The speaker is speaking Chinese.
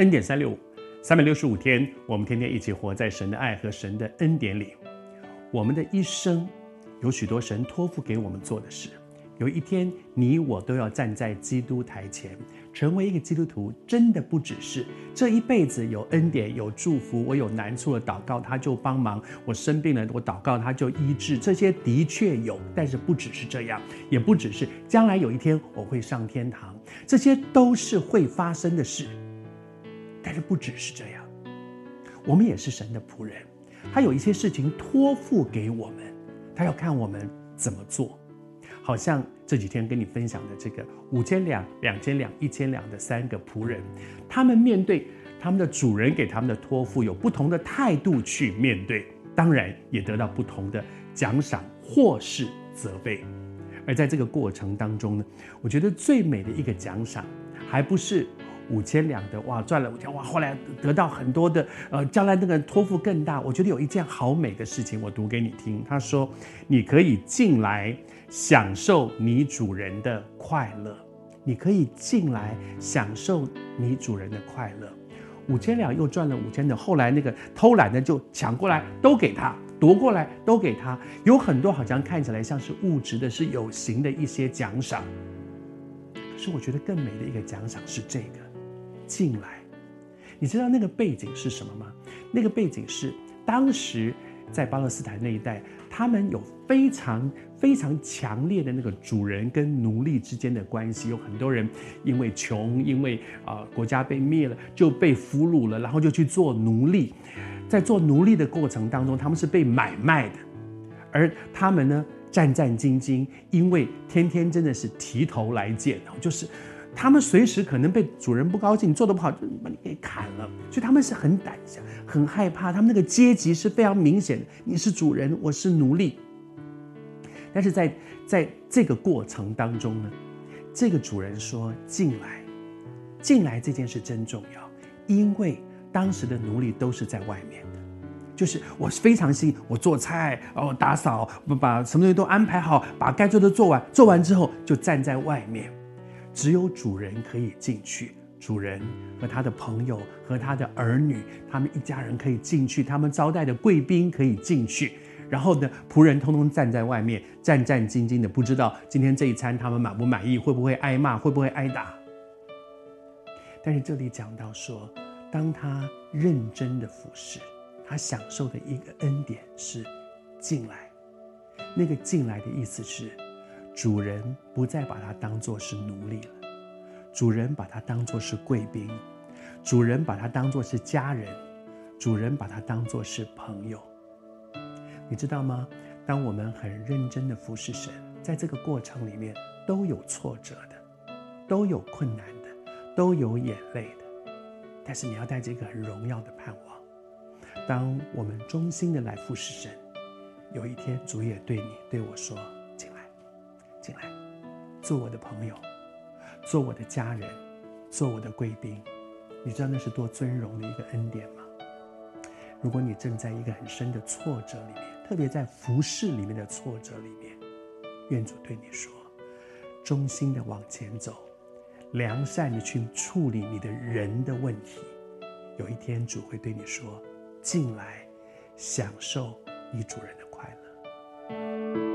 恩典三六五，三百六十五天，我们天天一起活在神的爱和神的恩典里。我们的一生有许多神托付给我们做的事。有一天，你我都要站在基督台前，成为一个基督徒，真的不只是这一辈子有恩典、有祝福。我有难处了，祷告他就帮忙；我生病了，我祷告他就医治。这些的确有，但是不只是这样，也不只是将来有一天我会上天堂，这些都是会发生的事。但是不只是这样，我们也是神的仆人，他有一些事情托付给我们，他要看我们怎么做。好像这几天跟你分享的这个五千两、两千两、一千两的三个仆人，他们面对他们的主人给他们的托付，有不同的态度去面对，当然也得到不同的奖赏或是责备。而在这个过程当中呢，我觉得最美的一个奖赏，还不是。五千两的哇，赚了五千哇！后来得到很多的，呃，将来那个托付更大。我觉得有一件好美的事情，我读给你听。他说：“你可以进来享受你主人的快乐，你可以进来享受你主人的快乐。”五千两又赚了五千的，后来那个偷懒的就抢过来都给他，夺过来都给他。有很多好像看起来像是物质的，是有形的一些奖赏。可是我觉得更美的一个奖赏是这个。进来，你知道那个背景是什么吗？那个背景是当时在巴勒斯坦那一带，他们有非常非常强烈的那个主人跟奴隶之间的关系。有很多人因为穷，因为啊、呃、国家被灭了，就被俘虏了，然后就去做奴隶。在做奴隶的过程当中，他们是被买卖的，而他们呢战战兢兢，因为天天真的是提头来见，就是。他们随时可能被主人不高兴，做得不好就把你给砍了，所以他们是很胆小、很害怕。他们那个阶级是非常明显的，你是主人，我是奴隶。但是在在这个过程当中呢，这个主人说：“进来，进来这件事真重要，因为当时的奴隶都是在外面的，就是我是非常心，我做菜哦，打扫，把什么东西都安排好，把该做的做完，做完之后就站在外面。”只有主人可以进去，主人和他的朋友和他的儿女，他们一家人可以进去，他们招待的贵宾可以进去。然后呢，仆人通通站在外面，战战兢兢的，不知道今天这一餐他们满不满意，会不会挨骂，会不会挨打。但是这里讲到说，当他认真的服侍，他享受的一个恩典是进来。那个进来的意思是。主人不再把他当作是奴隶了，主人把他当作是贵宾，主人把他当作是家人，主人把他当作是朋友。你知道吗？当我们很认真的服侍神，在这个过程里面都有挫折的，都有困难的，都有眼泪的，但是你要带着一个很荣耀的盼望。当我们忠心的来服侍神，有一天主也对你对我说。进来，做我的朋友，做我的家人，做我的贵宾，你知道那是多尊荣的一个恩典吗？如果你正在一个很深的挫折里面，特别在服侍里面的挫折里面，愿主对你说：忠心的往前走，良善的去处理你的人的问题。有一天主会对你说：进来，享受你主人的快乐。